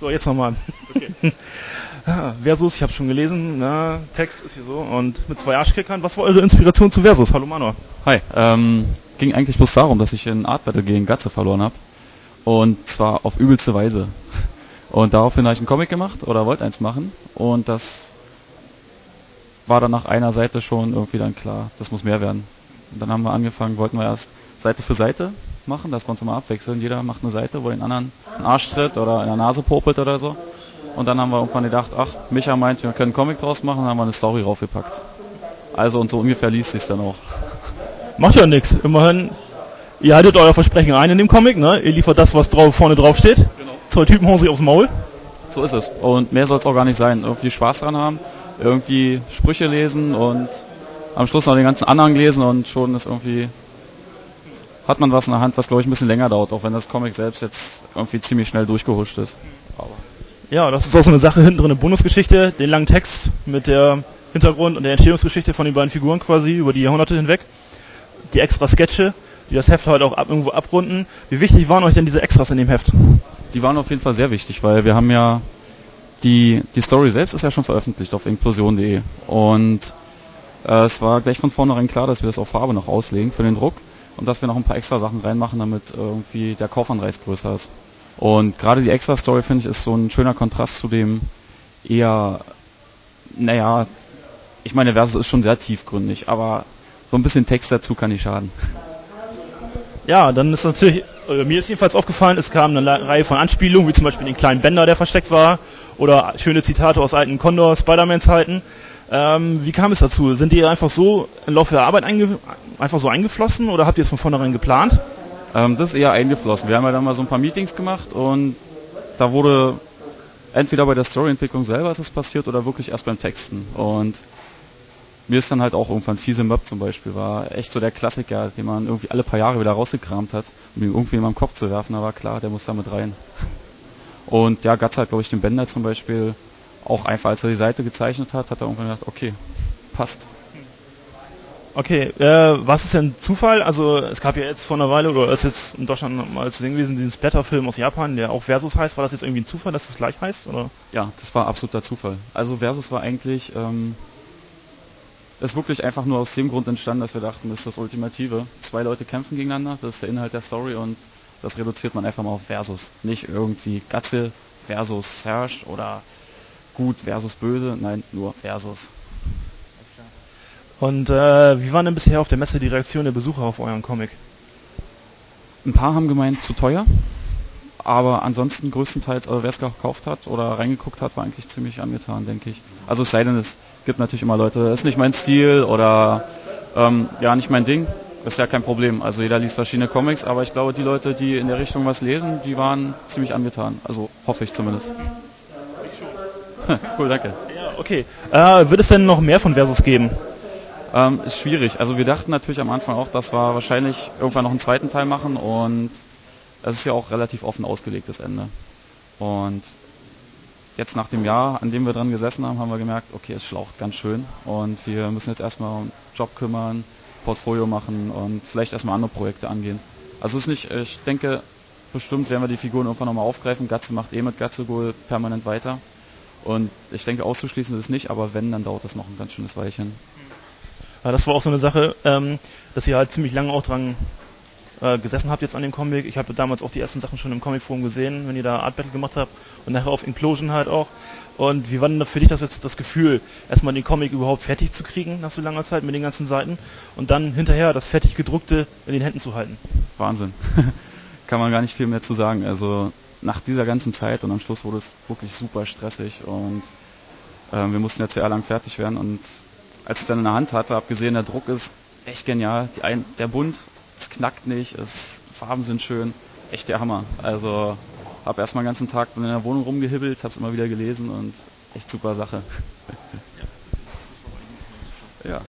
So, jetzt nochmal. Okay. Versus, ich habe schon gelesen, na, Text ist hier so und mit zwei Arschkickern. Was war eure Inspiration zu Versus? Hallo Mano. Hi, ähm, ging eigentlich bloß darum, dass ich in Art Battle gegen Gatze verloren habe. Und zwar auf übelste Weise. Und daraufhin habe ich einen Comic gemacht oder wollte eins machen. Und das war dann nach einer Seite schon irgendwie dann klar, das muss mehr werden. Und dann haben wir angefangen, wollten wir erst Seite für Seite machen, dass wir uns immer abwechseln. Jeder macht eine Seite, wo den anderen einen Arsch tritt oder in der Nase popelt oder so. Und dann haben wir irgendwann gedacht, ach, Micha meint, wir können einen Comic draus machen, dann haben wir eine Story raufgepackt. Also und so ungefähr liest sich dann auch. Macht ja nichts. Immerhin, ihr haltet euer Versprechen ein in dem Comic, ne? Ihr liefert das, was drauf, vorne drauf steht. Genau. Zwei Typen hauen sich aufs Maul. So ist es. Und mehr soll es auch gar nicht sein. Irgendwie Spaß dran haben, irgendwie Sprüche lesen und am Schluss noch den ganzen Anhang lesen und schon ist irgendwie hat man was in der Hand, was glaube ich ein bisschen länger dauert, auch wenn das Comic selbst jetzt irgendwie ziemlich schnell durchgehuscht ist. Aber ja, das ist auch so eine Sache hinten drin, eine Bonusgeschichte, den langen Text mit der Hintergrund und der Entstehungsgeschichte von den beiden Figuren quasi über die Jahrhunderte hinweg. Die extra Sketche, die das Heft halt auch ab, irgendwo abrunden. Wie wichtig waren euch denn diese Extras in dem Heft? Die waren auf jeden Fall sehr wichtig, weil wir haben ja die, die Story selbst ist ja schon veröffentlicht auf implosion.de und äh, es war gleich von vornherein klar, dass wir das auf Farbe noch auslegen für den Druck und dass wir noch ein paar extra Sachen reinmachen, damit irgendwie der Kaufanreiz größer ist. Und gerade die Extra-Story, finde ich, ist so ein schöner Kontrast zu dem eher, naja, ich meine, Versus ist schon sehr tiefgründig, aber so ein bisschen Text dazu kann nicht schaden. Ja, dann ist natürlich, äh, mir ist jedenfalls aufgefallen, es kam eine Reihe von Anspielungen, wie zum Beispiel den kleinen Bender, der versteckt war, oder schöne Zitate aus alten Condor Spider-Man-Zeiten. Ähm, wie kam es dazu? Sind die einfach so im Laufe der Arbeit einfach so eingeflossen oder habt ihr es von vornherein geplant? Ähm, das ist eher eingeflossen. Wir haben ja dann mal so ein paar Meetings gemacht und da wurde entweder bei der Storyentwicklung selber ist es passiert oder wirklich erst beim Texten. Und mir ist dann halt auch irgendwann Fiese Möb zum Beispiel, war echt so der Klassiker, den man irgendwie alle paar Jahre wieder rausgekramt hat, um ihn irgendwie in meinem Kopf zu werfen, war klar, der muss da mit rein. Und ja, Gatz hat, glaube ich, den Bender zum Beispiel auch einfach, als er die Seite gezeichnet hat, hat er irgendwann gedacht, okay, passt. Okay, äh, was ist denn Zufall? Also es gab ja jetzt vor einer Weile, oder ist jetzt in Deutschland mal zu sehen gewesen, diesen Splatter-Film aus Japan, der auch Versus heißt. War das jetzt irgendwie ein Zufall, dass das gleich heißt? Oder? Ja, das war absoluter Zufall. Also Versus war eigentlich, ähm, ist wirklich einfach nur aus dem Grund entstanden, dass wir dachten, das ist das Ultimative. Zwei Leute kämpfen gegeneinander, das ist der Inhalt der Story und das reduziert man einfach mal auf Versus. Nicht irgendwie Gatze versus Serge oder gut versus böse, nein, nur Versus. Und äh, wie waren denn bisher auf der Messe die Reaktionen der Besucher auf euren Comic? Ein paar haben gemeint, zu teuer. Aber ansonsten größtenteils, also wer es gekauft hat oder reingeguckt hat, war eigentlich ziemlich angetan, denke ich. Also es sei denn, es gibt natürlich immer Leute, ist nicht mein Stil oder ähm, ja, nicht mein Ding. Ist ja kein Problem. Also jeder liest verschiedene Comics, aber ich glaube, die Leute, die in der Richtung was lesen, die waren ziemlich angetan. Also hoffe ich zumindest. Cool, danke. Ja, okay. Äh, wird es denn noch mehr von Versus geben? Ähm, ist schwierig. Also wir dachten natürlich am Anfang auch, dass wir wahrscheinlich irgendwann noch einen zweiten Teil machen und es ist ja auch relativ offen ausgelegtes Ende. Und jetzt nach dem Jahr, an dem wir dran gesessen haben, haben wir gemerkt, okay, es schlaucht ganz schön und wir müssen jetzt erstmal um Job kümmern, Portfolio machen und vielleicht erstmal andere Projekte angehen. Also es ist nicht, ich denke, bestimmt werden wir die Figuren irgendwann nochmal aufgreifen. Gatze macht eh mit Gatzegol permanent weiter. Und ich denke, auszuschließen ist es nicht, aber wenn, dann dauert das noch ein ganz schönes Weilchen. Ja, das war auch so eine Sache, ähm, dass ihr halt ziemlich lange auch dran äh, gesessen habt jetzt an dem Comic. Ich habe damals auch die ersten Sachen schon im Comic-Forum gesehen, wenn ihr da Art Battle gemacht habt und nachher auf Implosion halt auch. Und wie war denn für dich das jetzt das Gefühl, erstmal den Comic überhaupt fertig zu kriegen nach so langer Zeit mit den ganzen Seiten und dann hinterher das fertig gedruckte in den Händen zu halten? Wahnsinn. Kann man gar nicht viel mehr zu sagen. Also nach dieser ganzen Zeit und am Schluss wurde es wirklich super stressig und äh, wir mussten jetzt sehr lang fertig werden und als ich es dann in der Hand hatte, habe gesehen, der Druck ist echt genial. Ein, der Bund, es knackt nicht, es, Farben sind schön, echt der Hammer. Also habe erstmal den ganzen Tag in der Wohnung rumgehibbelt, habe es immer wieder gelesen und echt super Sache. ja.